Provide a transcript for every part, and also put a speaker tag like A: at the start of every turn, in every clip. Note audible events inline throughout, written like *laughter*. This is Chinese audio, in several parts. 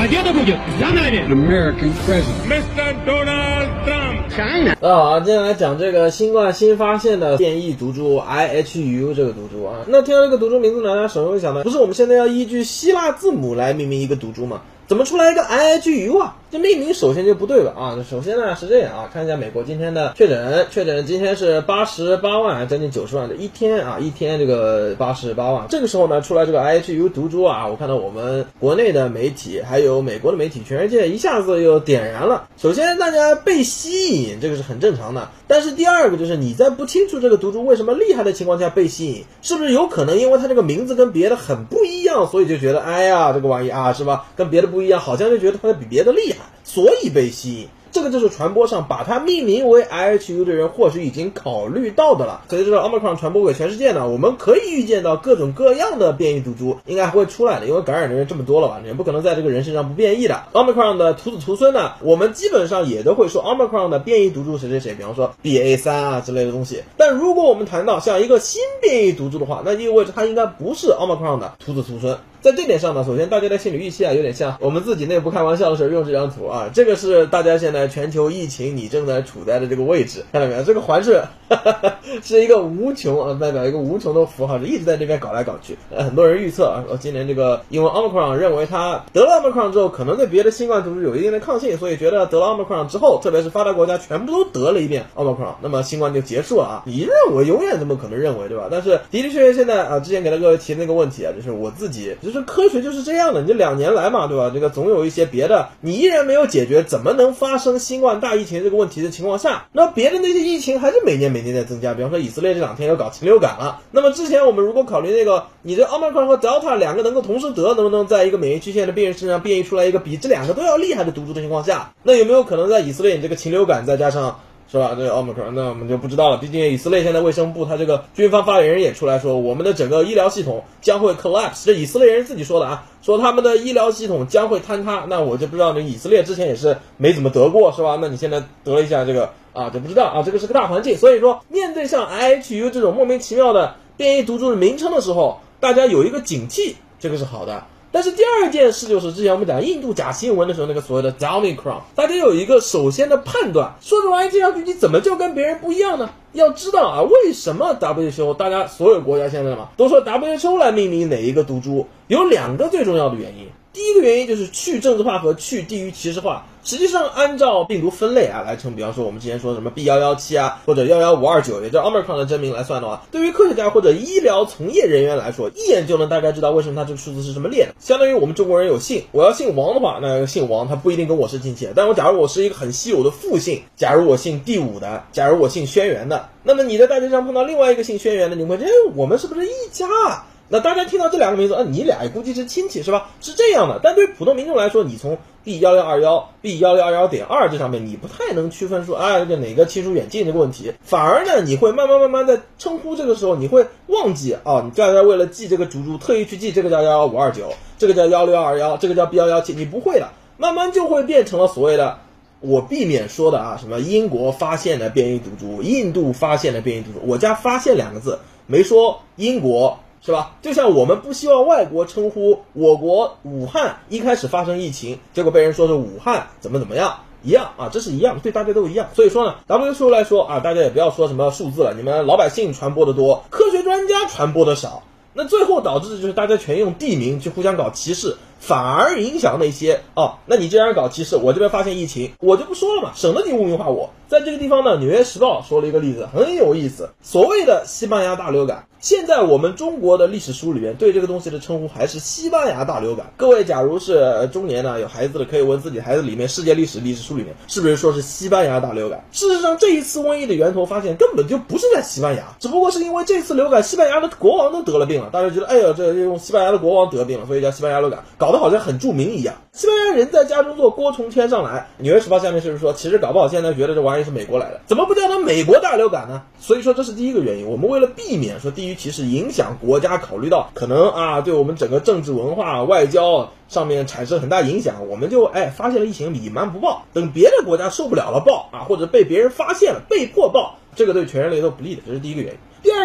A: порядок будет за нами.
B: American president.
A: Mr. Donald Trump. China.
C: 那好，接下来讲这个新冠新发现的变异毒株 IHU 这个毒株啊。那听到这个毒株名字呢，大家首先会想到，不是我们现在要依据希腊字母来命名一个毒株吗？怎么出来一个 IHU 啊？ 这命名首先就不对吧？啊，首先呢是这样啊，看一下美国今天的确诊，确诊今天是八十八万，将近九十万的一天啊，一天这个八十八万。这个时候呢，出来这个 IHU 毒株啊，我看到我们国内的媒体还有美国的媒体，全世界一下子又点燃了。首先大家被吸引，这个是很正常的。但是第二个就是你在不清楚这个毒株为什么厉害的情况下被吸引，是不是有可能因为它这个名字跟别的很不一样，所以就觉得哎呀这个玩意啊是吧，跟别的不一样，好像就觉得它比别的厉害。所以被吸引，这个就是传播上把它命名为 IHU 的人或许已经考虑到的了。随着 Omicron 传播给全世界呢，我们可以预见到各种各样的变异毒株应该还会出来的，因为感染的人这么多了吧，也不可能在这个人身上不变异的。Omicron 的徒子徒孙呢，我们基本上也都会说 Omicron 的变异毒株谁谁谁，比方说 BA 三啊之类的东西。但如果我们谈到像一个新变异毒株的话，那意味着它应该不是 Omicron 的徒子徒孙。在这点上呢，首先大家的心理预期啊，有点像我们自己内部开玩笑的时候用这张图啊，这个是大家现在全球疫情你正在处在的这个位置，看到没有？这个环是哈哈 *laughs* 是一个无穷啊，代表一个无穷的符号，是一直在这边搞来搞去。呃，很多人预测啊，说今年这个因为 Omicron 认为它得了 Omicron 之后，可能对别的新冠毒株有一定的抗性，所以觉得得了 Omicron 之后，特别是发达国家全部都得了一遍 Omicron，那么新冠就结束了啊。你认为永远怎么可能认为对吧？但是的的确确现在啊，之前给了各位提那个问题啊，就是我自己，就是就是科学就是这。样的，你这两年来嘛，对吧？这个总有一些别的，你依然没有解决，怎么能发生新冠大疫情这个问题的情况下，那别的那些疫情还是每年每年在增加。比方说以色列这两天要搞禽流感了，那么之前我们如果考虑那个，你这奥密克戎和德尔塔两个能够同时得，能不能在一个免疫曲线的病人身上变异出来一个比这两个都要厉害的毒株的情况下，那有没有可能在以色列你这个禽流感再加上？是吧？这个奥密克，那我们就不知道了。毕竟以色列现在卫生部他这个军方发言人也出来说，我们的整个医疗系统将会 collapse。这以色列人自己说的啊，说他们的医疗系统将会坍塌。那我就不知道，这以色列之前也是没怎么得过，是吧？那你现在得了一下这个啊，就不知道啊，这个是个大环境。所以说，面对像 IHU 这种莫名其妙的变异毒株的名称的时候，大家有一个警惕，这个是好的。但是第二件事就是之前我们讲印度假新闻的时候，那个所谓的 d o m i c r o n 大家有一个首先的判断，说这玩意儿听上去你怎么就跟别人不一样呢？要知道啊，为什么 WHO 大家所有国家现在嘛都说 WHO 来命名哪一个毒株，有两个最重要的原因。第一个原因就是去政治化和去地域歧视化。实际上，按照病毒分类啊来称，比方说我们之前说什么 B 幺幺七啊，或者幺幺五二九，也叫 Omicron 的真名来算的话，对于科学家或者医疗从业人员来说，一眼就能大概知道为什么它这个数字是这么列的。相当于我们中国人有姓，我要姓王的话，那姓王他不一定跟我是亲戚，但我假如我是一个很稀有的复姓，假如我姓第五的，假如我姓轩辕的，那么你在大街上碰到另外一个姓轩辕的，你会觉得，哎，我们是不是一家啊？那大家听到这两个名字，嗯，你俩估计是亲戚是吧？是这样的。但对普通民众来说，你从 B 幺六二幺、B 幺六二幺点二这上面，你不太能区分出啊这哪个亲疏远近这个问题。反而呢，你会慢慢慢慢在称呼这个时候，你会忘记啊，你大家为了记这个猪猪，特意去记这个叫幺幺五二九，这个叫幺六二幺，这个叫 B 幺幺七，你不会了，慢慢就会变成了所谓的我避免说的啊，什么英国发现的变异毒株，印度发现的变异毒株，我家发现两个字，没说英国。是吧？就像我们不希望外国称呼我国武汉一开始发生疫情，结果被人说是武汉怎么怎么样一样啊，这是一样，对大家都一样。所以说呢，WHO 来说啊，大家也不要说什么数字了，你们老百姓传播的多，科学专家传播的少，那最后导致的就是大家全用地名去互相搞歧视。反而影响那些哦，那你既然搞歧视，我这边发现疫情，我就不说了嘛，省得你污名化我。在这个地方呢，《纽约时报》说了一个例子，很有意思。所谓的西班牙大流感，现在我们中国的历史书里面对这个东西的称呼还是西班牙大流感。各位，假如是中年呢，有孩子的可以问自己孩子里面世界历史历史书里面是不是说是西班牙大流感？事实上，这一次瘟疫的源头发现根本就不是在西班牙，只不过是因为这次流感西班牙的国王都得了病了，大家觉得哎呦，这用西班牙的国王得病了，所以叫西班牙流感，搞搞得好像很著名一样。西班牙人在家中坐，锅从天上来。纽约时报下面是不是说，其实搞不好现在觉得这玩意是美国来的，怎么不叫它美国大流感呢？所以说这是第一个原因。我们为了避免说地域歧视影响国家，考虑到可能啊对我们整个政治文化、外交上面产生很大影响，我们就哎发现了疫情隐瞒不报，等别的国家受不了了报啊，或者被别人发现了被迫报，这个对全人类都不利的，这是第一个原因。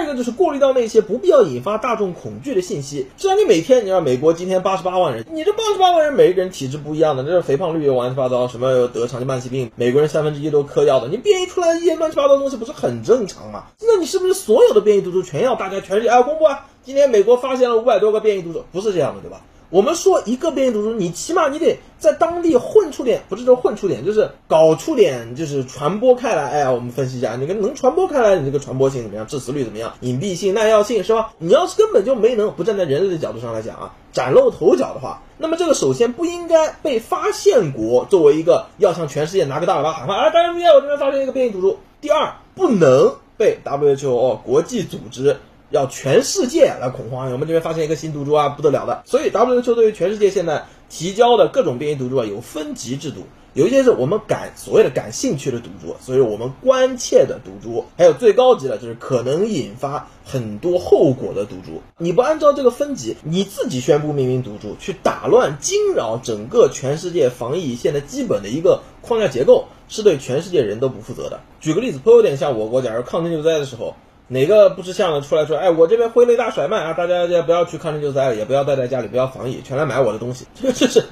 C: 这个就是过滤掉那些不必要引发大众恐惧的信息。虽然你每天，你让美国今天八十八万人，你这八十八万人每一个人体质不一样的，这肥胖率又乱七八糟，什么得长期慢性病，美国人三分之一都嗑药的，你变异出来一些乱七八糟的东西，不是很正常吗？那你是不是所有的变异毒株全要大家全世界要公布啊？今天美国发现了五百多个变异毒株，不是这样的，对吧？我们说一个变异毒株，你起码你得在当地混出点，不是说混出点，就是搞出点，就是传播开来。哎呀，我们分析一下，你个能传播开来，你这个传播性怎么样？致死率怎么样？隐蔽性、耐药性是吧？你要是根本就没能，不站在人类的角度上来讲啊，崭露头角的话，那么这个首先不应该被发现国作为一个要向全世界拿个大喇叭喊话，啊，大家注意，我这边发现一个变异毒株。第二，不能被 WHO 国际组织。要全世界来恐慌，我们这边发现一个新毒株啊，不得了的。所以 WHO 对于全世界现在提交的各种变异毒株啊，有分级制度，有一些是我们感所谓的感兴趣的毒株，所以我们关切的毒株，还有最高级的就是可能引发很多后果的毒株。你不按照这个分级，你自己宣布命名毒株，去打乱惊扰整个全世界防疫现在基本的一个框架结构，是对全世界人都不负责的。举个例子，颇有点像我国，假如抗震救灾的时候。哪个不识相的出来说，哎，我这边挥泪大甩卖啊！大家也不要去抗震救灾了，也不要待在家里，不要防疫，全来买我的东西。这个这是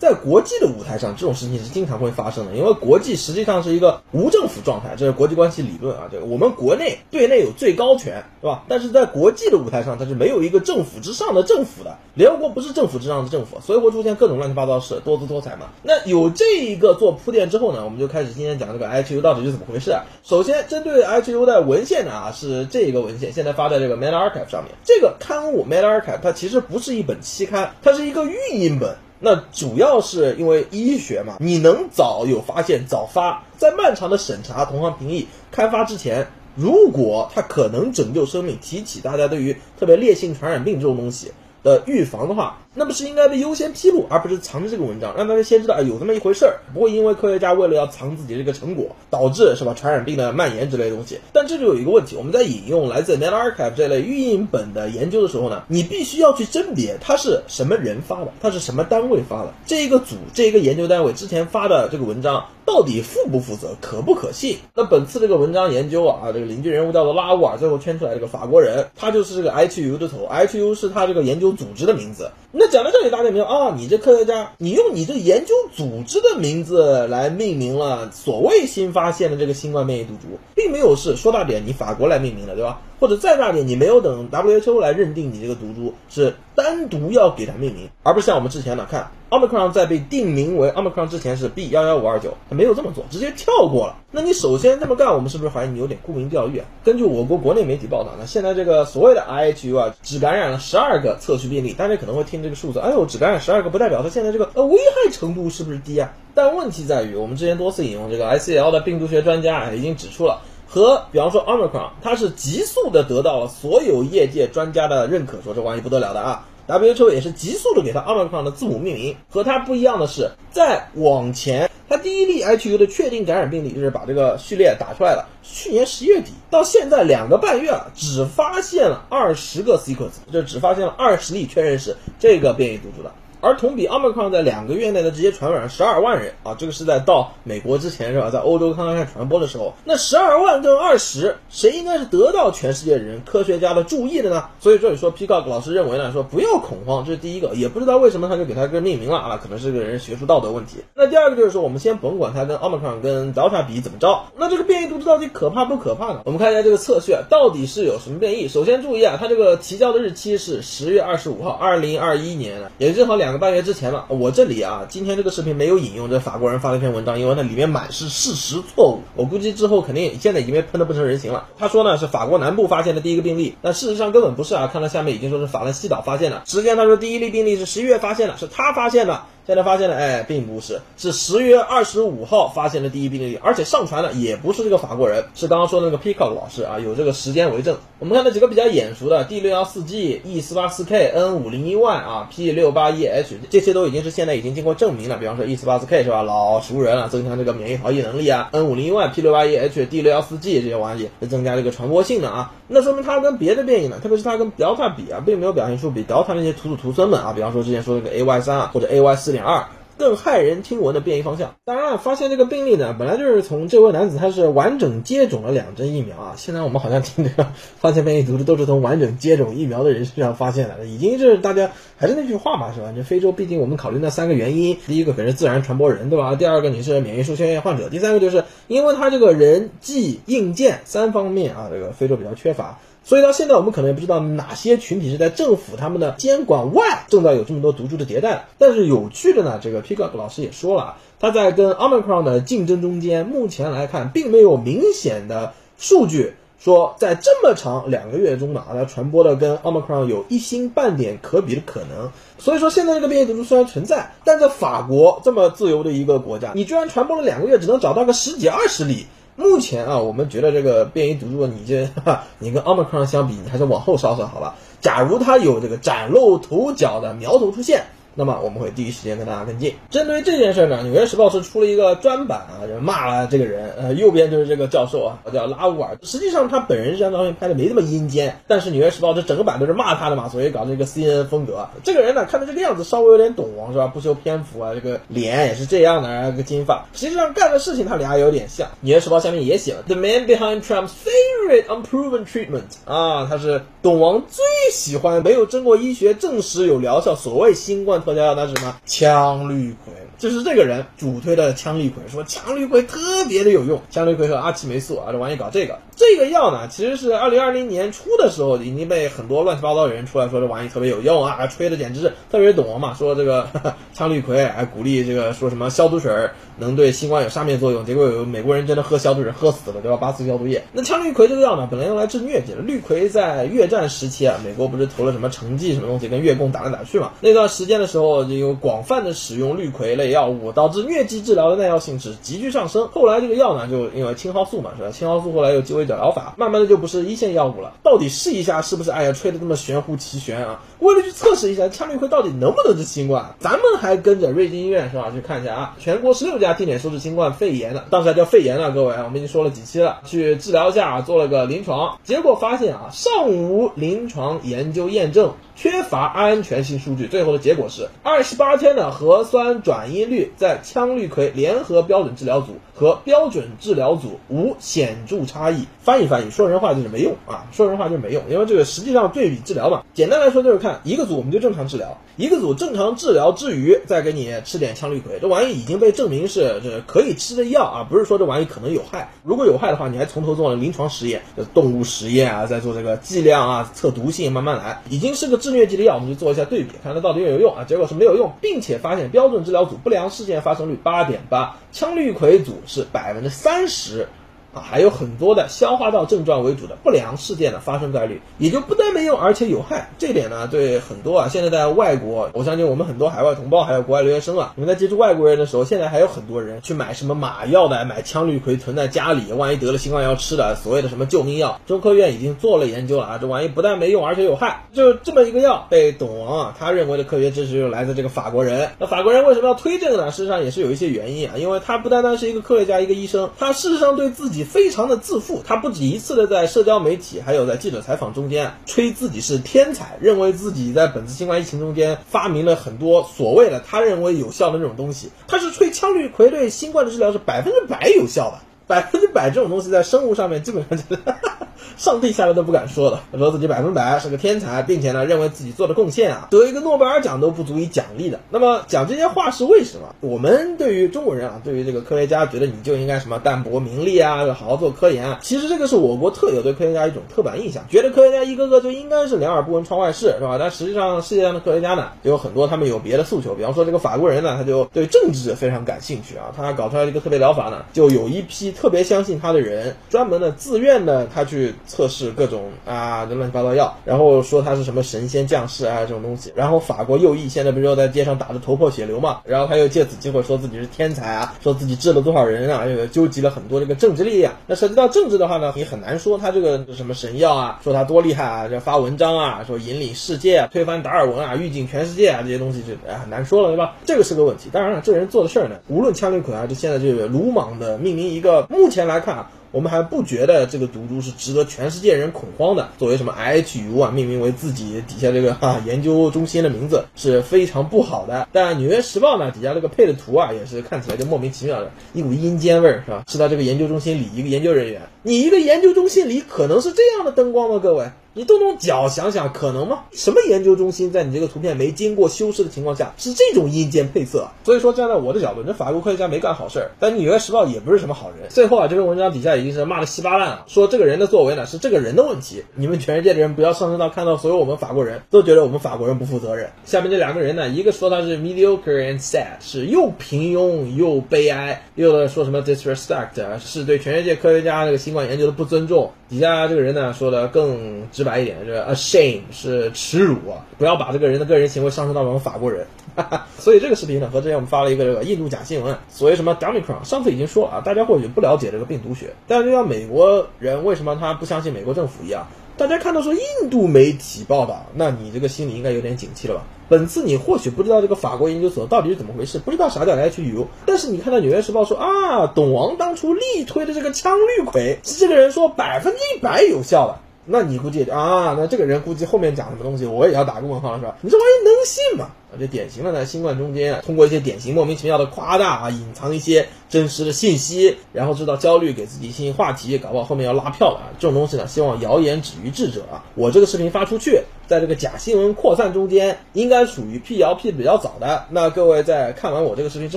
C: 在国际的舞台上，这种事情是经常会发生的。因为国际实际上是一个无政府状态，这是国际关系理论啊。这个我们国内对内有最高权，是吧？但是在国际的舞台上，它是没有一个政府之上的政府的。联合国不是政府之上的政府，所以会出现各种乱七八糟事，多姿多彩嘛。那有这一个做铺垫之后呢，我们就开始今天讲这个 I H U 到底是怎么回事啊？首先，针对 I H U 的文献呢啊，是这个文献，现在发在这个 Meta Archive 上面。这个刊物 Meta Archive 它其实不是一本期刊，它是一个预印本。那主要是因为医学嘛，你能早有发现早发，在漫长的审查、同行评议、开发之前，如果它可能拯救生命，提起大家对于特别烈性传染病这种东西。的预防的话，那不是应该被优先披露，而不是藏着这个文章，让大家先知道，哎，有这么一回事儿，不会因为科学家为了要藏自己这个成果，导致是吧传染病的蔓延之类东西。但这就有一个问题，我们在引用来自 Net Archive 这类预印本的研究的时候呢，你必须要去甄别它是什么人发的，它是什么单位发的，这一个组这一个研究单位之前发的这个文章到底负不负责，可不可信？那本次这个文章研究啊，这个领军人物叫做拉乌尔，最后圈出来这个法国人，他就是这个 HU 的头，HU 是他这个研究。组织的名字，那讲到这里，大家有没有啊？你这科学家，你用你这研究组织的名字来命名了所谓新发现的这个新冠变异毒株，并没有是说大点，你法国来命名的，对吧？或者再大点，你没有等 WHO 来认定你这个毒株是单独要给它命名，而不是像我们之前呢看 Omicron 在被定名为 Omicron 之前是 B 幺幺五二九，它没有这么做，直接跳过了。那你首先这么干，我们是不是怀疑你有点沽名钓誉啊？根据我国国内媒体报道呢，现在这个所谓的 IHU 啊，只感染了十二个测序病例，大家可能会听这个数字，哎呦，只感染十二个，不代表它现在这个呃危害程度是不是低啊？但问题在于，我们之前多次引用这个 ICL 的病毒学专家啊已经指出了。和比方说 Omicron，它是急速的得到了所有业界专家的认可，说这玩意不得了的啊。WHO 也是急速的给它 Omicron 的字母命名。和它不一样的是，在往前，它第一例 HU 的确定感染病例就是把这个序列打出来了。去年十一月底到现在两个半月啊，只发现了二十个 sequence，就只发现了二十例确认是这个变异毒株的。而同比 Omicron 在两个月内呢，直接传染了十二万人啊！这个是在到美国之前是吧？在欧洲刚刚开始传播的时候，那十二万跟二十，谁应该是得到全世界人科学家的注意的呢？所以这里说 p e c o c k 老师认为呢，说不要恐慌，这是第一个，也不知道为什么他就给他个命名了啊，可能是个人学术道德问题。那第二个就是说，我们先甭管它跟 Omicron 跟 Delta 比怎么着，那这个变异毒株到底可怕不可怕呢？我们看一下这个测序啊到底是有什么变异。首先注意啊，它这个提交的日期是十月二十五号，二零二一年，也正好两两个半月之前了。我这里啊，今天这个视频没有引用这法国人发了一篇文章，因为那里面满是事实错误。我估计之后肯定现在已经被喷得不成人形了。他说呢是法国南部发现的第一个病例，但事实上根本不是啊。看到下面已经说是法兰西岛发现的，实际上他说第一例病例是十一月发现的，是他发现的。现在发现了，哎，并不是，是十月二十五号发现的第一病例，而且上传的也不是这个法国人，是刚刚说的那个 Peacock 老师啊，有这个时间为证。我们看那几个比较眼熟的 D 六幺四 G、E 四八四 K、N 五零一 Y 啊、P 六八一 H，这些都已经是现在已经经过证明了。比方说 E 四八四 K 是吧，老熟人了，增强这个免疫逃逸能力啊；N 五零一 Y、P 六八一 H、D 六幺四 G 这些玩意是增加这个传播性的啊。那说明它跟别的变异呢，特别是它跟 Delta 比啊，并没有表现出比 Delta 那些土土徒孙们啊，比方说之前说那个 AY 三啊或者 AY 四二。更骇人听闻的变异方向。当然了，发现这个病例呢，本来就是从这位男子他是完整接种了两针疫苗啊。现在我们好像听这个发现变异毒株都是从完整接种疫苗的人身上发现来的，已经是大家还是那句话嘛，是吧？这非洲毕竟我们考虑那三个原因，第一个可是自然传播人，对吧？第二个你是免疫疏缺患者，第三个就是因为他这个人际硬件三方面啊，这个非洲比较缺乏。所以到现在，我们可能也不知道哪些群体是在政府他们的监管外，正在有这么多毒株的迭代。但是有趣的呢，这个 Peacock 老师也说了，他在跟 Omicron 的竞争中间，目前来看，并没有明显的数据说在这么长两个月中呢，啊，它传播的跟 Omicron 有一星半点可比的可能。所以说，现在这个变异毒株虽然存在，但在法国这么自由的一个国家，你居然传播了两个月，只能找到个十几二十例。目前啊，我们觉得这个变异毒株，你这 *laughs* 你跟 Omicron 相比，你还是往后稍稍好吧。假如它有这个崭露头角的苗头出现。那么我们会第一时间跟大家跟进。针对这件事呢，《纽约时报》是出了一个专版啊，就骂了这个人。呃，右边就是这个教授啊，叫拉乌尔。实际上他本人这张照片拍的没那么阴间，但是《纽约时报》这整个版都是骂他的嘛，所以搞这个 CNN 风格。这个人呢，看着这个样子稍微有点懂王是吧？不修篇幅啊，这个脸也是这样的，然后个金发。实际上干的事情他俩有点像。《纽约时报》下面也写了，The man behind Trump's favorite unproven treatment 啊，他是董王最喜欢没有经过医学证实有疗效所谓新冠。特效药那是什么？羟氯喹，就是这个人主推的羟氯喹，说羟氯喹特别的有用，羟氯喹和阿奇霉素啊，这玩意搞这个。这个药呢，其实是二零二零年初的时候已经被很多乱七八糟的人出来说这玩意特别有用啊，吹的简直是特别懂嘛，说这个羟氯喹还鼓励这个说什么消毒水能对新冠有杀灭作用，结果有美国人真的喝消毒水喝死了，对吧？八四消毒液。那羟氯喹这个药呢，本来用来治疟疾的，氯喹在越战时期啊，美国不是投了什么成绩什么东西跟越共打来打去嘛？那段时间的时候，就有广泛的使用氯喹类药物，导致疟疾治疗的耐药性是急剧上升。后来这个药呢，就因为青蒿素嘛，是吧？青蒿素后来又鸡尾酒疗法，慢慢的。就不是一线药物了，到底试一下是不是？哎呀，吹的这么玄乎其玄啊！为了去测试一下羟氯喹到底能不能治新冠，咱们还跟着瑞金医院是吧？去看一下啊，全国十六家定点收治新冠肺炎的，当时还叫肺炎呢，各位，我们已经说了几期了，去治疗一下做了个临床，结果发现啊，尚无临床研究验证。缺乏安全性数据，最后的结果是二十八天的核酸转阴率在羟氯喹联合标准治疗组和标准治疗组无显著差异。翻译翻译，说人话就是没用啊！说人话就是没用，因为这个实际上对比治疗嘛，简单来说就是看一个组我们就正常治疗，一个组正常治疗之余再给你吃点羟氯喹，这玩意已经被证明是这可以吃的药啊，不是说这玩意可能有害。如果有害的话，你还从头做了临床实验，动物实验啊，再做这个剂量啊，测毒性，慢慢来，已经是个治。疟疾的药，我们就做一下对比，看它到底有没有用啊？结果是没有用，并且发现标准治疗组不良事件发生率八点八，羟氯喹组是百分之三十。啊，还有很多的消化道症状为主的不良事件的发生概率，也就不但没用，而且有害。这点呢，对很多啊，现在在外国，我相信我们很多海外同胞还有国外留学生啊，你们在接触外国人的时候，现在还有很多人去买什么马药的，买羟氯喹囤在家里，万一得了新冠要吃的，所谓的什么救命药。中科院已经做了研究了啊，这玩意不但没用，而且有害。就这么一个药被董王啊，他认为的科学知识就来自这个法国人。那法国人为什么要推这个呢？事实上也是有一些原因啊，因为他不单单是一个科学家，一个医生，他事实上对自己。非常的自负，他不止一次的在社交媒体还有在记者采访中间吹自己是天才，认为自己在本次新冠疫情中间发明了很多所谓的他认为有效的那种东西。他是吹羟氯喹对新冠的治疗是百分之百有效的，百分之百这种东西在生物上面基本上就是。*laughs* 上帝下来都不敢说的，说自己百分百是个天才，并且呢，认为自己做的贡献啊，得一个诺贝尔奖都不足以奖励的。那么讲这些话是为什么？我们对于中国人啊，对于这个科学家，觉得你就应该什么淡泊名利啊，好好做科研啊。其实这个是我国特有对科学家一种刻板印象，觉得科学家一个个就应该是两耳不闻窗外事，是吧？但实际上世界上的科学家呢，有很多他们有别的诉求。比方说这个法国人呢，他就对政治非常感兴趣啊，他搞出来一个特别疗法呢，就有一批特别相信他的人，专门的自愿的他去测试各。种啊，这乱七八糟药，然后说他是什么神仙降世啊，这种东西。然后法国右翼现在不是又在街上打得头破血流嘛？然后他又借此机会说自己是天才啊，说自己治了多少人啊，又纠集了很多这个政治力量。那涉及到政治的话呢，你很难说他这个什么神药啊，说他多厉害啊，这发文章啊，说引领世界啊，推翻达尔文啊，预警全世界啊，这些东西就很难说了，对吧？这个是个问题。当然了，这人做的事儿呢，无论羟氯喹啊，就现在就鲁莽的命名一个，目前来看。啊我们还不觉得这个毒株是值得全世界人恐慌的。作为什么 IHU 啊，命名为自己底下这个哈、研究中心的名字是非常不好的。但《纽约时报》呢底下这个配的图啊，也是看起来就莫名其妙的一股阴间味儿，是吧？是他这个研究中心里一个研究人员，你一个研究中心里可能是这样的灯光吗？各位？你动动脚想想，可能吗？什么研究中心在你这个图片没经过修饰的情况下是这种阴间配色？所以说，站在我的角度，这法国科学家没干好事儿。但《纽约时报》也不是什么好人。最后啊，这篇文章底下已经是骂的稀巴烂了，说这个人的作为呢是这个人的问题。你们全世界的人不要上升到看到所有我们法国人都觉得我们法国人不负责任。下面这两个人呢，一个说他是 mediocre and sad，是又平庸又悲哀；又的说什么 disrespect，是对全世界科学家这个新冠研究的不尊重。底下这个人呢说的更直白一点，就是 a shame 是耻辱！不要把这个人的个人行为上升到我们法国人。*laughs* 所以这个视频呢，和之前我们发了一个这个印度假新闻，所谓什么 d o m i c r o n 上次已经说了啊，大家或许不了解这个病毒学，但是就像美国人为什么他不相信美国政府一样，大家看到说印度媒体报道，那你这个心里应该有点警惕了吧？本次你或许不知道这个法国研究所到底是怎么回事，不知道啥叫 HU，但是你看到《纽约时报》说啊，董王当初力推的这个枪绿葵是这个人说百分之一百有效的。那你估计啊，那这个人估计后面讲什么东西，我也要打个问号了，是吧？你这玩意能信吗？啊，这典型的在新冠中间，通过一些典型莫名其妙的夸大啊，隐藏一些真实的信息，然后制造焦虑，给自己新话题，搞不好后面要拉票了啊！这种东西呢，希望谣言止于智者啊！我这个视频发出去，在这个假新闻扩散中间，应该属于辟谣辟比较早的。那各位在看完我这个视频之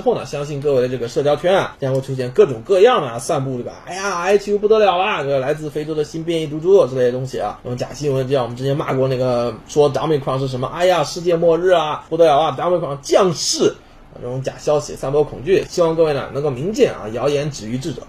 C: 后呢，相信各位的这个社交圈啊，将会出现各种各样的散布这个，哎呀，HU 不得了啦，这个来自非洲的新变异毒株之类的东西啊，那么假新闻，就像我们之前骂过那个说 d o m i c r o n 是什么，哎呀，世界末日啊，不得了啊，Omicron 降世。这种假消息散播恐惧，希望各位呢能够明鉴啊，谣言止于智者。